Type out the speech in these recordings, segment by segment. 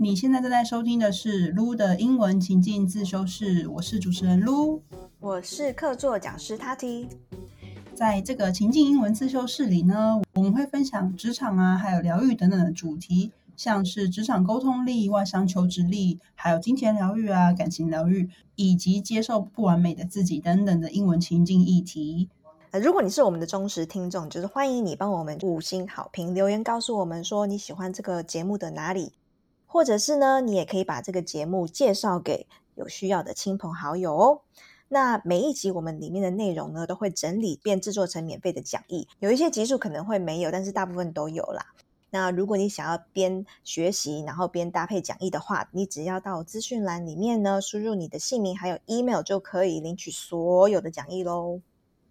你现在正在收听的是撸的英文情境自修室，我是主持人撸，我是客座讲师 Tati。在这个情境英文自修室里呢，我们会分享职场啊，还有疗愈等等的主题，像是职场沟通力、外商求职力，还有金钱疗愈啊、感情疗愈，以及接受不完美的自己等等的英文情境议题。呃，如果你是我们的忠实听众，就是欢迎你帮我们五星好评留言，告诉我们说你喜欢这个节目的哪里，或者是呢，你也可以把这个节目介绍给有需要的亲朋好友哦。那每一集我们里面的内容呢，都会整理并制作成免费的讲义，有一些集数可能会没有，但是大部分都有啦。那如果你想要边学习，然后边搭配讲义的话，你只要到资讯栏里面呢，输入你的姓名还有 email 就可以领取所有的讲义喽。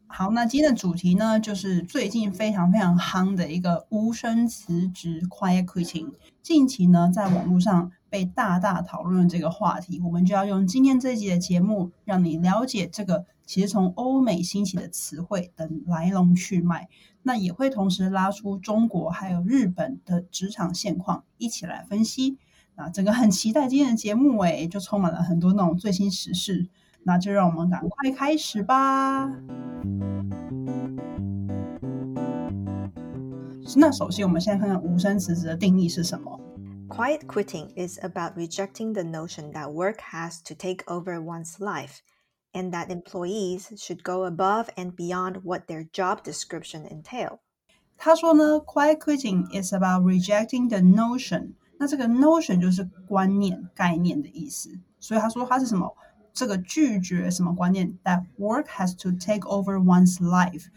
好，那今天的主题呢，就是最近非常非常夯的一个无声辞职 （quiet quitting）。近期呢，在网络上。被大大讨论这个话题，我们就要用今天这一集的节目，让你了解这个其实从欧美兴起的词汇的来龙去脉。那也会同时拉出中国还有日本的职场现况，一起来分析。那整个很期待今天的节目，诶，就充满了很多那种最新时事。那就让我们赶快开始吧。那首先，我们现在看看无声辞职的定义是什么。Quiet quitting is about rejecting the notion that work has to take over one's life and that employees should go above and beyond what their job description entail. 他说呢，quiet quitting is about rejecting the notion。那这个 notion 就是观念、概念的意思。所以他说他是什么？ 这个拒绝什么观念？That work has to take over one's life，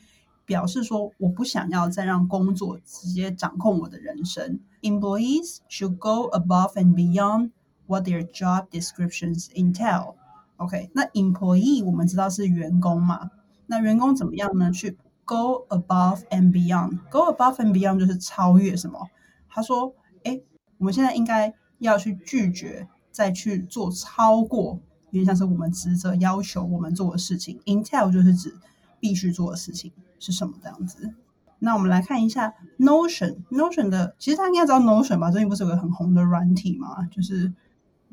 表示说我不想要再让工作直接掌控我的人生。employees should go above and beyond what their job descriptions entail. OK，那 employee 我们知道是员工嘛？那员工怎么样呢？去 go above and beyond。go above and beyond 就是超越什么？他说，哎，我们现在应该要去拒绝再去做超过，有点像是我们职责要求我们做的事情。Intel 就是指必须做的事情是什么这样子。那我们来看一下 Notion，Notion 的，其实大家应该知道 Notion 吧？最近不是有个很红的软体嘛？就是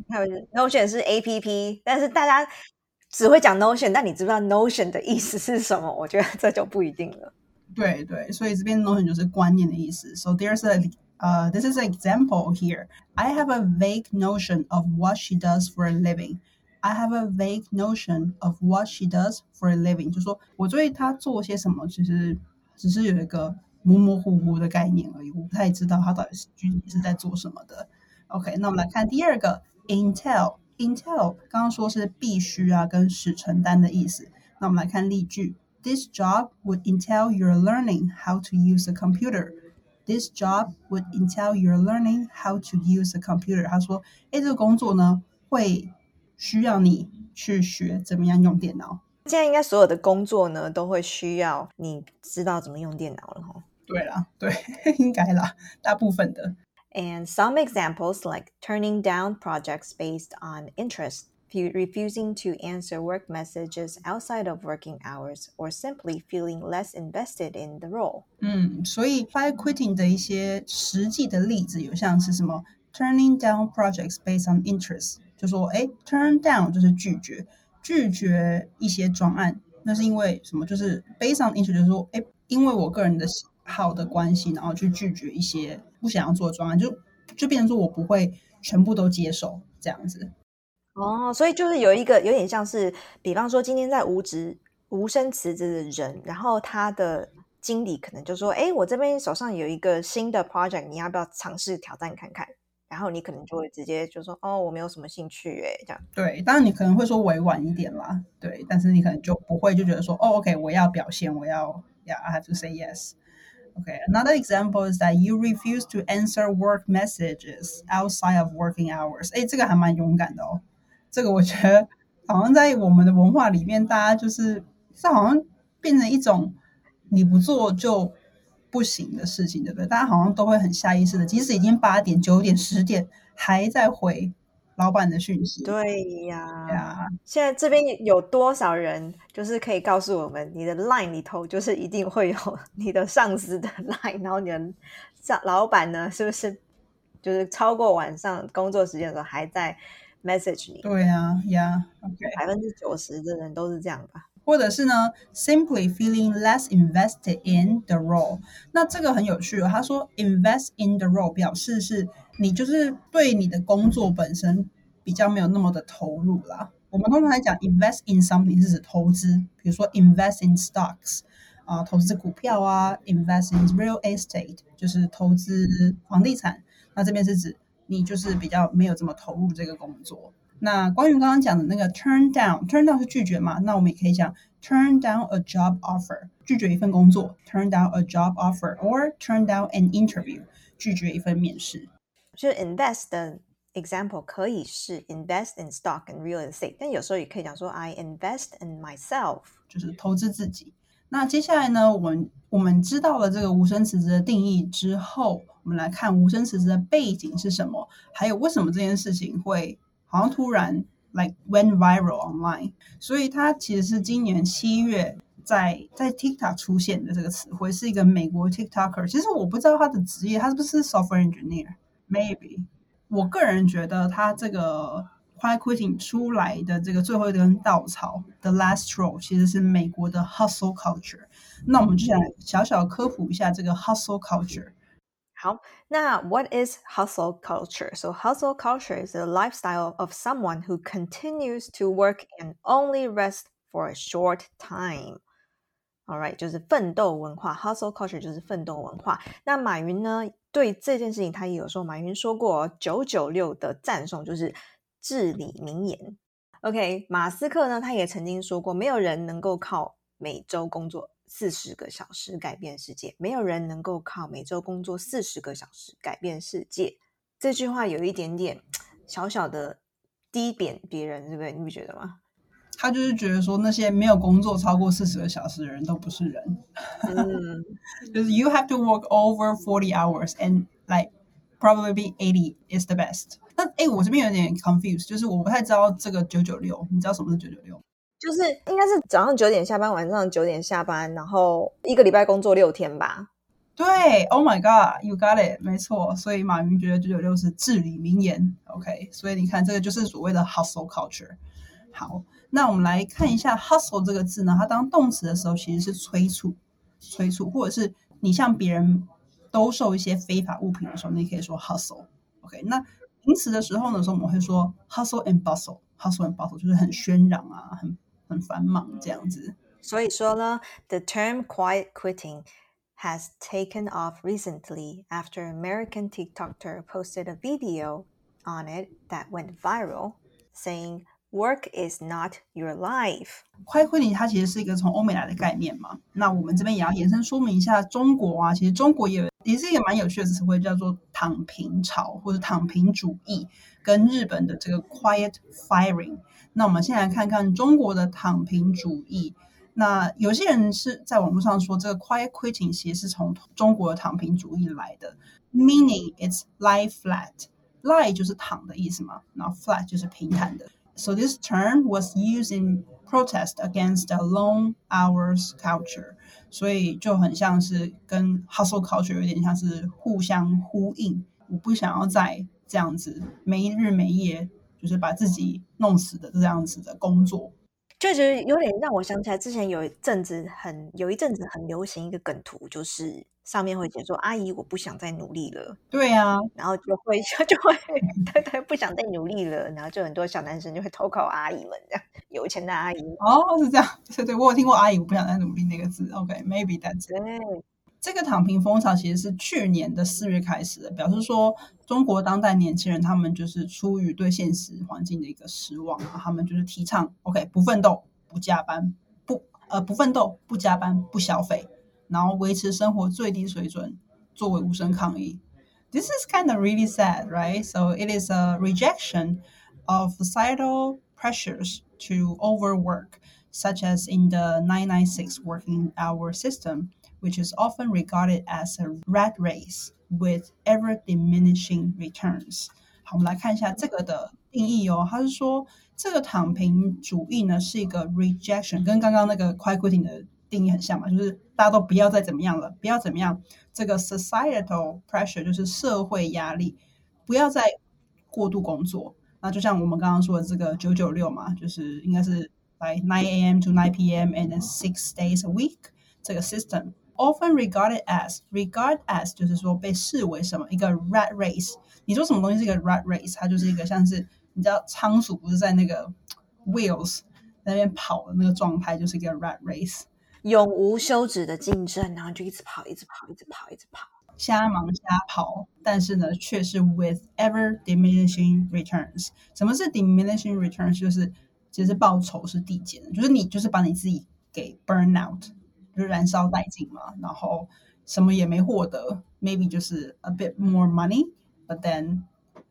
还有 Notion 是 A P P，但是大家只会讲 Notion，但你知不知道 Notion 的意思是什么？我觉得这就不一定了。对对，所以这边 Notion 就是观念的意思。So there's a uh, this is an example here. I have a vague notion of what she does for a living. I have a vague notion of what she does for a living，就说我对她做些什么，其实。只是有一个模模糊糊的概念而已，我不太知道它到底是具体是在做什么的。OK，那我们来看第二个 Intel。Intel 刚刚说是必须啊，跟使承担的意思。那我们来看例句：This job would entail your learning how to use a computer. This job would entail your learning how to use a computer. 他说，哎，这个工作呢，会 需要你去学怎么样用电脑。现在应该所有的工作呢，都会需要你知道怎么用电脑了哈。对啦，对，应该啦，大部分的。And some examples like turning down projects based on interest, refusing to answer work messages outside of working hours, or simply feeling less invested in the role. 嗯，所以 fire quitting 的一些实际的例子有像是什么 turning down projects based on interest，就说哎，turn down 就是拒绝。拒绝一些专案，那是因为什么？就是 based on issue，，就是说，哎，因为我个人的好的关系，然后去拒绝一些不想要做的专案，就就变成说我不会全部都接受这样子。哦，所以就是有一个有点像是，比方说今天在无职无声辞职的人，然后他的经理可能就说，哎，我这边手上有一个新的 project，你要不要尝试挑战看看？然后你可能就会直接就说哦，我没有什么兴趣哎，这样。对，当然你可能会说委婉一点啦，对，但是你可能就不会就觉得说哦，OK，我要表现，我要，Yeah，I have to say yes。OK，another example is that you refuse to answer work messages outside of working hours。哎，这个还蛮勇敢的哦。这个我觉得好像在我们的文化里面，大家就是这好像变成一种你不做就。不行的事情，对不对？大家好像都会很下意识的，即使已经八点、九点、十点，还在回老板的讯息。对呀，现在这边有多少人，就是可以告诉我们，你的 line 里头就是一定会有你的上司的 line，然后你的上老板呢，是不是就是超过晚上工作时间的时候还在 message 你。对啊，Yeah，OK，百分之九十的人都是这样吧。或者是呢，simply feeling less invested in the role。那这个很有趣哦。他说，invest in the role 表示是你就是对你的工作本身比较没有那么的投入啦。我们通常来讲，invest in something 是指投资，比如说 invest in stocks 啊，投资股票啊；invest in real estate 就是投资房地产。那这边是指你就是比较没有这么投入这个工作。那关于刚刚讲的那个 turn down，turn down 是拒绝嘛？那我们也可以讲 turn down a job offer，拒绝一份工作；turn down a job offer，or turn down an interview，拒绝一份面试。就是 invest 的 example 可以是 invest in stock and real estate，但有时候也可以讲说 I invest in myself，就是投资自己。那接下来呢，我们我们知道了这个无声辞职的定义之后，我们来看无声辞职的背景是什么，还有为什么这件事情会。好像突然 like went viral online，所以它其实是今年七月在在 TikTok 出现的这个词汇，是一个美国 TikToker。其实我不知道他的职业，他是不是 software engineer？Maybe。我个人觉得他这个 quiet quitting 出来的这个最后一根稻草 the last straw，其实是美国的 hustle culture。那我们就想小小科普一下这个 hustle culture。好，那 What is hustle culture? So hustle culture is the lifestyle of someone who continues to work and only rest for a short time. All right，就是奋斗文化，hustle culture 就是奋斗文化。那马云呢，对这件事情他也有说，马云说过九九六的赞颂就是至理名言。OK，马斯克呢，他也曾经说过，没有人能够靠每周工作。四十个小时改变世界，没有人能够靠每周工作四十个小时改变世界。这句话有一点点小小的低贬别人，对不对？你不觉得吗？他就是觉得说，那些没有工作超过四十个小时的人都不是人。嗯，就是 you have to work over forty hours and like probably be eighty is the best。那哎，我这边有点 confused，就是我不太知道这个九九六，你知道什么是九九六？就是应该是早上九点下班，晚上九点下班，然后一个礼拜工作六天吧。对，Oh my God，You got it，没错。所以马云觉得九九六是至理名言。OK，所以你看这个就是所谓的 hustle culture。好，那我们来看一下 hustle 这个字呢，它当动词的时候其实是催促、催促，或者是你向别人兜售一些非法物品的时候，你可以说 hustle。OK，那名词的时候呢，时候我们会说 hustle and bustle。hustle and bustle 就是很喧嚷啊，很很繁忙这样子。所以说呢，the term quiet quitting has taken off recently after American TikToker posted a video on it that went viral, saying Work is not your life。快 quitting 它其实是一个从欧美来的概念嘛。那我们这边也要延伸说明一下，中国啊，其实中国也也是一个蛮有趣的词汇，叫做躺平潮或者躺平主义， 跟日本的这个 quiet firing。那我们先来看看中国的躺平主义。那有些人是在网络上说，这个 quiet quitting 其实是从中国的躺平主义来的，meaning it's lie flat，lie 就是躺的意思嘛，然后 flat 就是平坦的。So this term was used in protest against the long hours culture，所以就很像是跟 hustle culture 有点像是互相呼应。我不想要再 这样子没日没夜。就是把自己弄死的这样子的工作，就觉得有点让我想起来，之前有一阵子很有一阵子很流行一个梗图，就是上面会写说：“阿姨，我不想再努力了。”对啊，然后就会 就会对对，不想再努力了，然后就很多小男生就会投靠阿姨们，这样有钱的阿姨哦，是这样，对对，我有听过“阿姨，我不想再努力”那个字。OK，maybe that's 对。这个躺平风潮其实是去年的四月开始的，表示说中国当代年轻人他们就是出于对现实环境的一个失望啊，他们就是提倡 OK 不奋斗不加班不呃不奋斗不加班不消费，然后维持生活最低水准作为无声抗议。This is kind of really sad, right? So it is a rejection of societal pressures to overwork, such as in the 996 working hour system. which is often regarded as a rat race with ever diminishing returns。好，我们来看一下这个的定义哦。它是说，这个躺平主义呢是一个 rejection，跟刚刚那个 quiet quitting 的定义很像嘛，就是大家都不要再怎么样了，不要怎么样。这个 societal pressure 就是社会压力 不要再过度工作。那就像我们刚刚说的这个九九六嘛，就是应该是 by nine a.m. to nine p.m. and then six days a week 这个 system Often regarded as regard as 就是说被视为什么一个 rat race。你说什么东西是一个 rat race？它就是一个像是你知道仓鼠不是在那个 wheels 那边跑的那个状态，就是一个 rat race。永无休止的竞争，然后就一直跑，一直跑，一直跑，一直跑，瞎忙瞎跑，但是呢，却是 with ever diminishing returns。什么是 diminishing returns？就是其实报酬是递减的，就是你就是把你自己给 burn out，就燃烧殆尽嘛，然后什么也没获得，maybe 就是 a bit more money，but then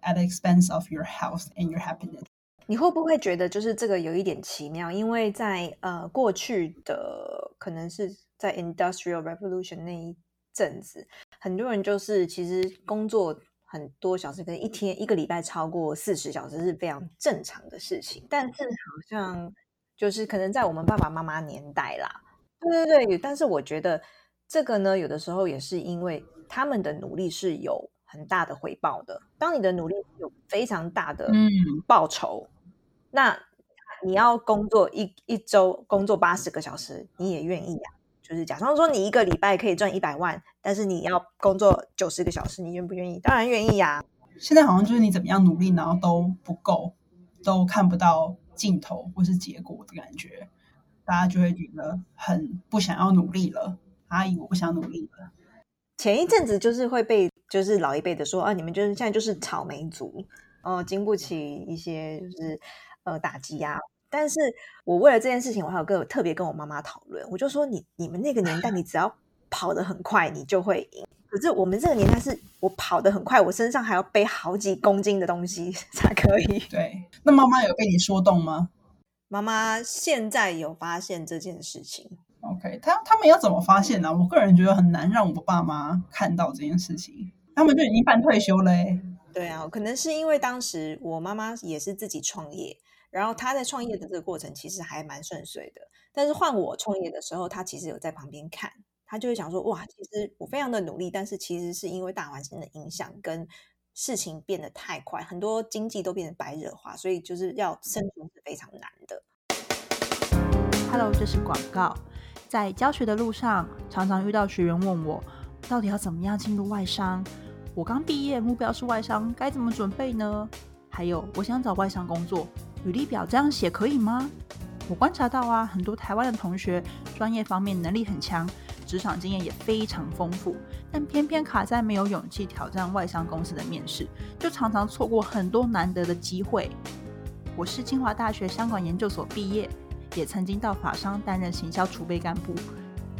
at the expense of your health and your happiness。你会不会觉得就是这个有一点奇妙？因为在呃过去的可能是在 Industrial Revolution 那一阵子，很多人就是其实工作很多小时，可能一天一个礼拜超过四十小时是非常正常的事情。但是好像就是可能在我们爸爸妈妈年代啦，对对对。但是我觉得这个呢，有的时候也是因为他们的努力是有很大的回报的。当你的努力有非常大的报酬。那你要工作一一周工作八十个小时，你也愿意呀？就是假装说你一个礼拜可以赚一百万，但是你要工作九十个小时，你愿不愿意？当然愿意呀。现在好像就是你怎么样努力，然后都不够，都看不到尽头或是结果的感觉，大家就会觉得很不想要努力了。阿姨，我不想努力了。前一阵子就是会被就是老一辈的说啊，你们就是现在就是草莓族哦，经不起一些就是。呃，打击呀！但是我为了这件事情，我还有跟特别跟我妈妈讨论。我就说，你你们那个年代，你只要跑得很快，你就会赢。可是我们这个年代，是我跑得很快，我身上还要背好几公斤的东西 才可以。对，那妈妈有被你说动吗？妈妈现在有发现这件事情。OK，他他们要怎么发现呢？我个人觉得很难让我爸妈看到这件事情，他们就已经半退休了。对啊，可能是因为当时我妈妈也是自己创业。然后她在创业的这个过程其实还蛮顺遂的，但是换我创业的时候，她其实有在旁边看，她就会想说：哇，其实我非常的努力，但是其实是因为大环境的影响跟事情变得太快，很多经济都变成白热化，所以就是要生存是非常难的。Hello，这是广告。在教学的路上，常常遇到学员问我，到底要怎么样进入外商？我刚毕业，目标是外商，该怎么准备呢？还有，我想找外商工作。履历表这样写可以吗？我观察到啊，很多台湾的同学专业方面能力很强，职场经验也非常丰富，但偏偏卡在没有勇气挑战外商公司的面试，就常常错过很多难得的机会。我是清华大学香港研究所毕业，也曾经到法商担任行销储备干部。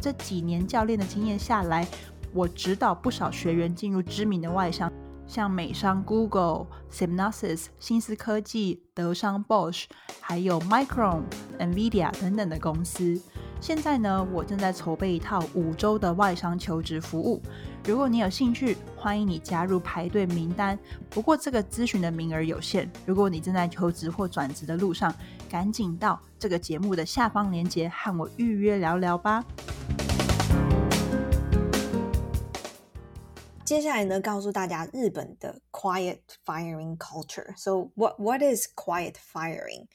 这几年教练的经验下来，我指导不少学员进入知名的外商。像美商 Google、Synopsys、新思科技、德商 Bosch，还有 Micron、Nvidia 等等的公司。现在呢，我正在筹备一套五周的外商求职服务。如果你有兴趣，欢迎你加入排队名单。不过这个咨询的名额有限。如果你正在求职或转职的路上，赶紧到这个节目的下方链接和我预约聊聊吧。接下来呢，告诉大家日本的 quiet firing culture. So what what is quiet firing?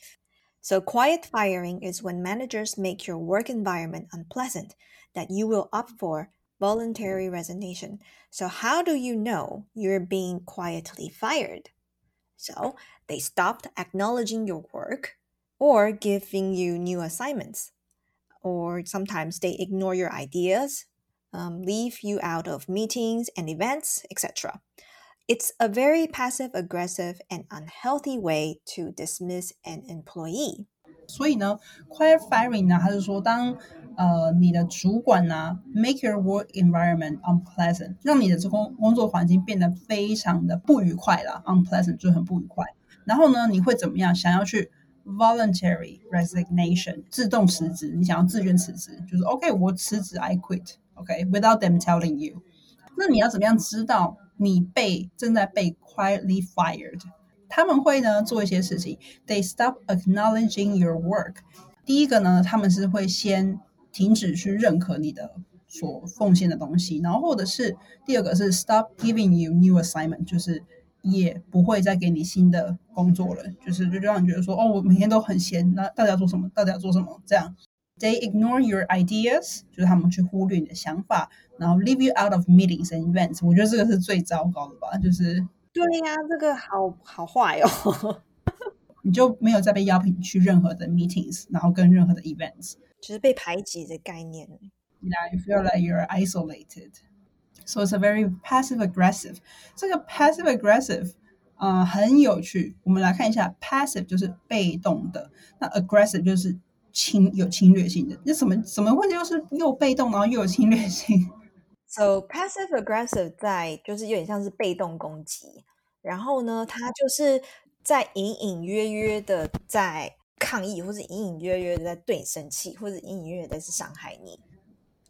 So quiet firing is when managers make your work environment unpleasant that you will opt for voluntary resignation. So how do you know you're being quietly fired? So they stopped acknowledging your work or giving you new assignments. Or sometimes they ignore your ideas um, leave you out of meetings and events, etc. It's a very passive aggressive and unhealthy way to dismiss an employee. 所以呢，quiet firing 呢，它是说当 呃你的主管呢，make your work environment unpleasant，让你的这工工作环境变得非常的不愉快了，unpleasant 就很不愉快。然后呢，你会怎么样？想要去 voluntary resignation，自动辞职，你想要自愿辞职，就是 OK，我辞职，I quit。OK，without them telling you，那你要怎么样知道你被正在被 quietly fired？他们会呢做一些事情，they stop acknowledging your work。第一个呢，他们是会先停止去认可你的所奉献的东西，然后或者是第二个是 stop giving you new assignment，就是也不会再给你新的工作了，就是就让你觉得说，哦，我每天都很闲，那到底要做什么？到底要做什么？这样，they ignore your ideas，就是他们去忽略你的想法，然后 leave you out of meetings and events。我觉得这个是最糟糕的吧，就是对呀，这个好好坏哦，你就没有再被邀请去任何的 meetings，然后跟任何的 events，就是被排挤的概念。Yeah, you feel like you're isolated. So it's a very passive aggressive. 这个 passive aggressive 啊、呃、很有趣。我们来看一下，passive 就是被动的，那 aggressive 就是侵有侵略性的。那什么怎么会就是又被动然后又有侵略性 So passive aggressive 在就是有点像是被动攻击，然后呢，它就是 在隐隐约约的在抗议，或者隐隐约约的在对你生气，或者隐隐约约的在伤害你。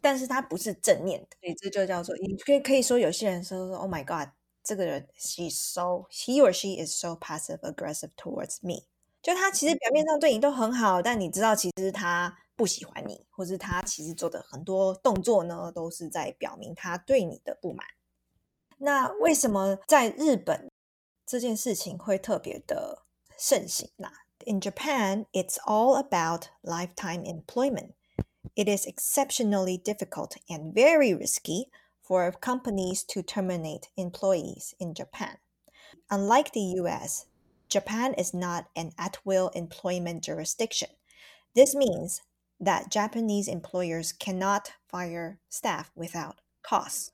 但是他不是正面的，所以这就叫做你可以可以说有些人说说 Oh my God，这个人 she's so he or she is so passive aggressive towards me，就他其实表面上对你都很好，但你知道其实他不喜欢你，或是他其实做的很多动作呢，都是在表明他对你的不满。那为什么在日本这件事情会特别的盛行呢？In Japan, it's all about lifetime employment. It is exceptionally difficult and very risky for companies to terminate employees in Japan. Unlike the US, Japan is not an at will employment jurisdiction. This means that Japanese employers cannot fire staff without cause.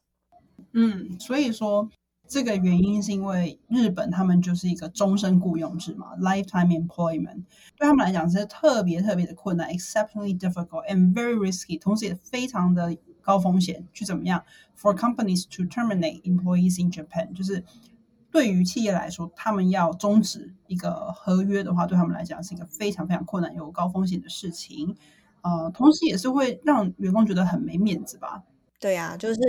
嗯，所以说 这个原因是因为日本他们就是一个终身雇佣制嘛，lifetime employment，对他们来讲是特别特别的困难，exceptionally difficult and very risky，同时也非常的高风险，去怎么样？For companies to terminate employees in Japan，就是对于企业来说，他们要终止一个合约的话，对他们来讲是一个非常非常困难、有高风险的事情。呃，同时也是会让员工觉得很没面子吧。对啊，就是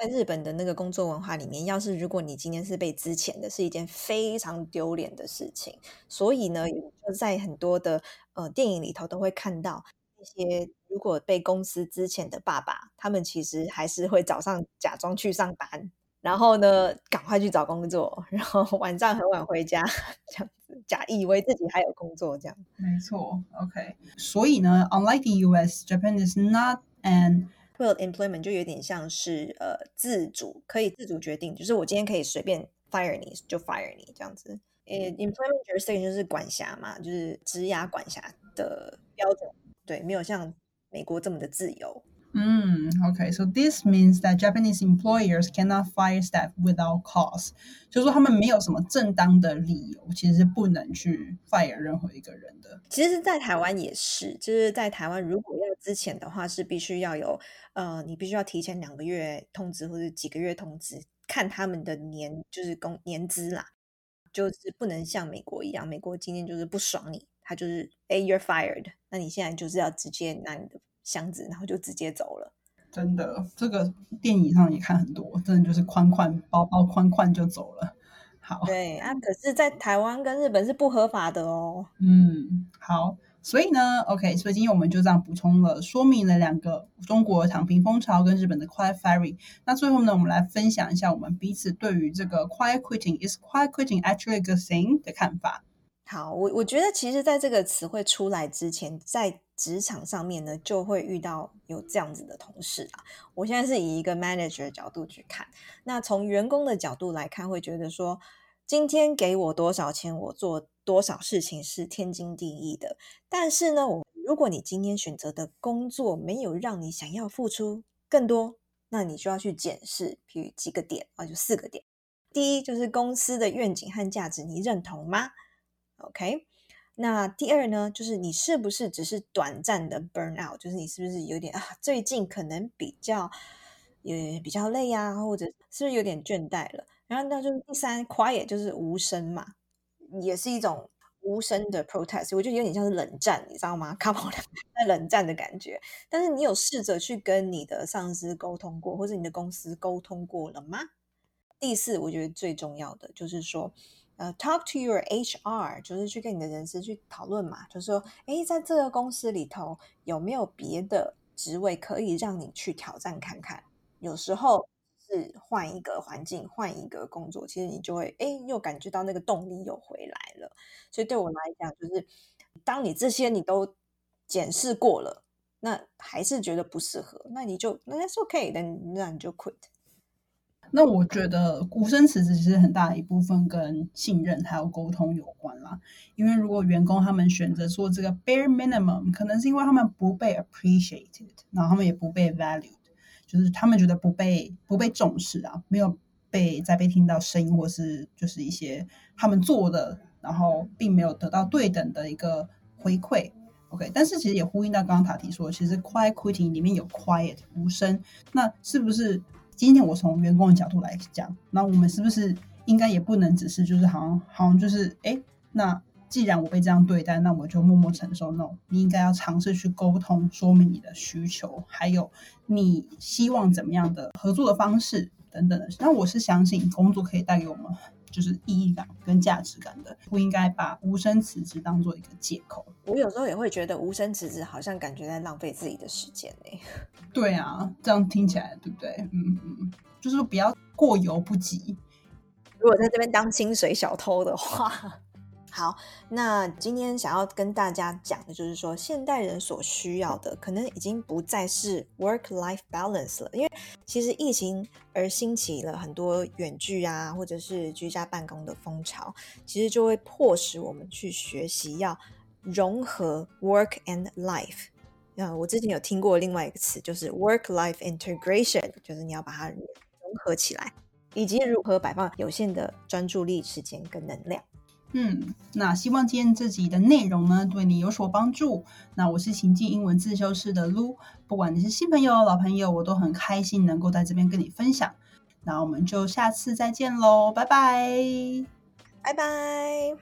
在日本的那个工作文化里面，要是如果你今天是被资遣的，是一件非常丢脸的事情。所以呢，就在很多的呃电影里头都会看到那些如果被公司资遣的爸爸，他们其实还是会早上假装去上班，然后呢赶快去找工作，然后 晚上很晚回家，这样子假以为自己还有工作这样。没错，OK。所以呢，unlike the U.S., Japan is not an will employment 就有点像是呃自主，可以自主决定，就是我今天可以随便 fire 你就 fire 你这样子。呃，employment jurisdiction 就是管辖嘛，就是职涯管辖的标准，对，没有像美国这么的自由。嗯，OK。So this means that Japanese employers cannot fire staff without cause，就是说他们没有什么正当的理由，其实是不能去 fire 任何一个人的。其实，在台湾也是，就是在台湾如果要之前的话，是必须要有呃，你必须要提前两个月通知或者几个月通知，看他们的年就是工年资啦，就是不能像美国一样，美国今天就是不爽你，他就是哎 you're fired，那你现在就是要直接拿你的箱子，然后就直接走了。真的，这个电影上也看很多，真的就是宽宽包包宽宽就走了。好，对啊，可是，在台湾跟日本是不合法的哦。嗯，好，所以呢，OK，所以今天我们就这样补充了，说明了两个中国躺平风潮跟日本的 quiet firing。那最后呢，我们来分享一下我们彼此对于这个 quiet quitting is quiet quitting actually a good thing 的看法。好，我我觉得其实在这个词汇出来之前，在职场上面呢，就会遇到有这样子的同事啊。我现在是以一个 manager 的角度去看，那从员工的角度来看，会觉得说，今天给我多少钱，我做多少事情是天经地义的。但是呢，我如果你今天选择的工作没有让你想要付出更多，那你就要去检视，比如几个点啊，就四个点。第一就是公司的愿景和价值，你认同吗？OK，那第二呢，就是你是不是只是短暂的 burn out，就是你是不是有点啊，最近可能比较也比较累啊，或者是不是有点倦怠了？然后那就是第三，quiet 就是无声嘛，也是一种无声的 protest，我觉得有点像是冷战，你知道吗？Come on，在冷战的感觉。但是你有试着去跟你的上司沟通过，或者你的公司沟通过了吗？第四，我觉得最重要的就是说。呃，talk to your HR，就是去跟你的人事去讨论嘛，就是说，哎，在这个公司里头有没有别的职位可以让你去挑战看看？有时候是换一个环境，换一个工作，其实你就会哎，又感觉到那个动力又回来了。所以对我来讲，就是当你这些你都检视过了，那还是觉得不适合，那你就那 that's OK，那那你就 quit。那我觉得无声辞职其实很大一部分跟信任还有沟通有关啦。因为如果员工他们选择做这个 bare minimum，可能是因为他们不被 appreciated，然后他们也不被 valued，就是他们觉得不被不被重视啊，没有被再被听到声音，或是就是一些他们做的，然后并没有得到对等的一个回馈。OK，但是其实也呼应到刚刚塔提说，其实 quiet quitting 里面有 quiet 无声，那是不是？今天我从员工的角度来讲，那我们是不是应该也不能只是就是好像好像就是哎，那既然我被这样对待，那我就默默承受那种你应该要尝试去沟通，说明你的需求，还有你希望怎么样的合作的方式等等的。那我是相信工作可以带给我们。就是意义感跟价值感的，不应该把无声辞职当做一个借口。我有时候也会觉得无声辞职好像感觉在浪费自己的时间呢。对啊，这样听起来对不对？嗯嗯，就是不要过犹不及。如果在这边当薪水小偷的话。好，那今天想要跟大家讲的就是说，现代人所需要的可能已经不再是 work-life balance 了，因为其实疫情而兴起了很多远距啊，或者是居家办公的风潮，其实就会迫使我们去学习要融合 work and life。那我之前有听过另外一个词，就是 work-life integration，就是你要把它融合起来，以及如何摆放有限的专注力、时间跟能量。嗯那希望今天自己的内容呢对你有所帮助。那我是情境英文自修室的 lu 不管你是新朋友老朋友我都很开心能够在这边跟你分享。那我们就下次再见喽拜拜。拜拜。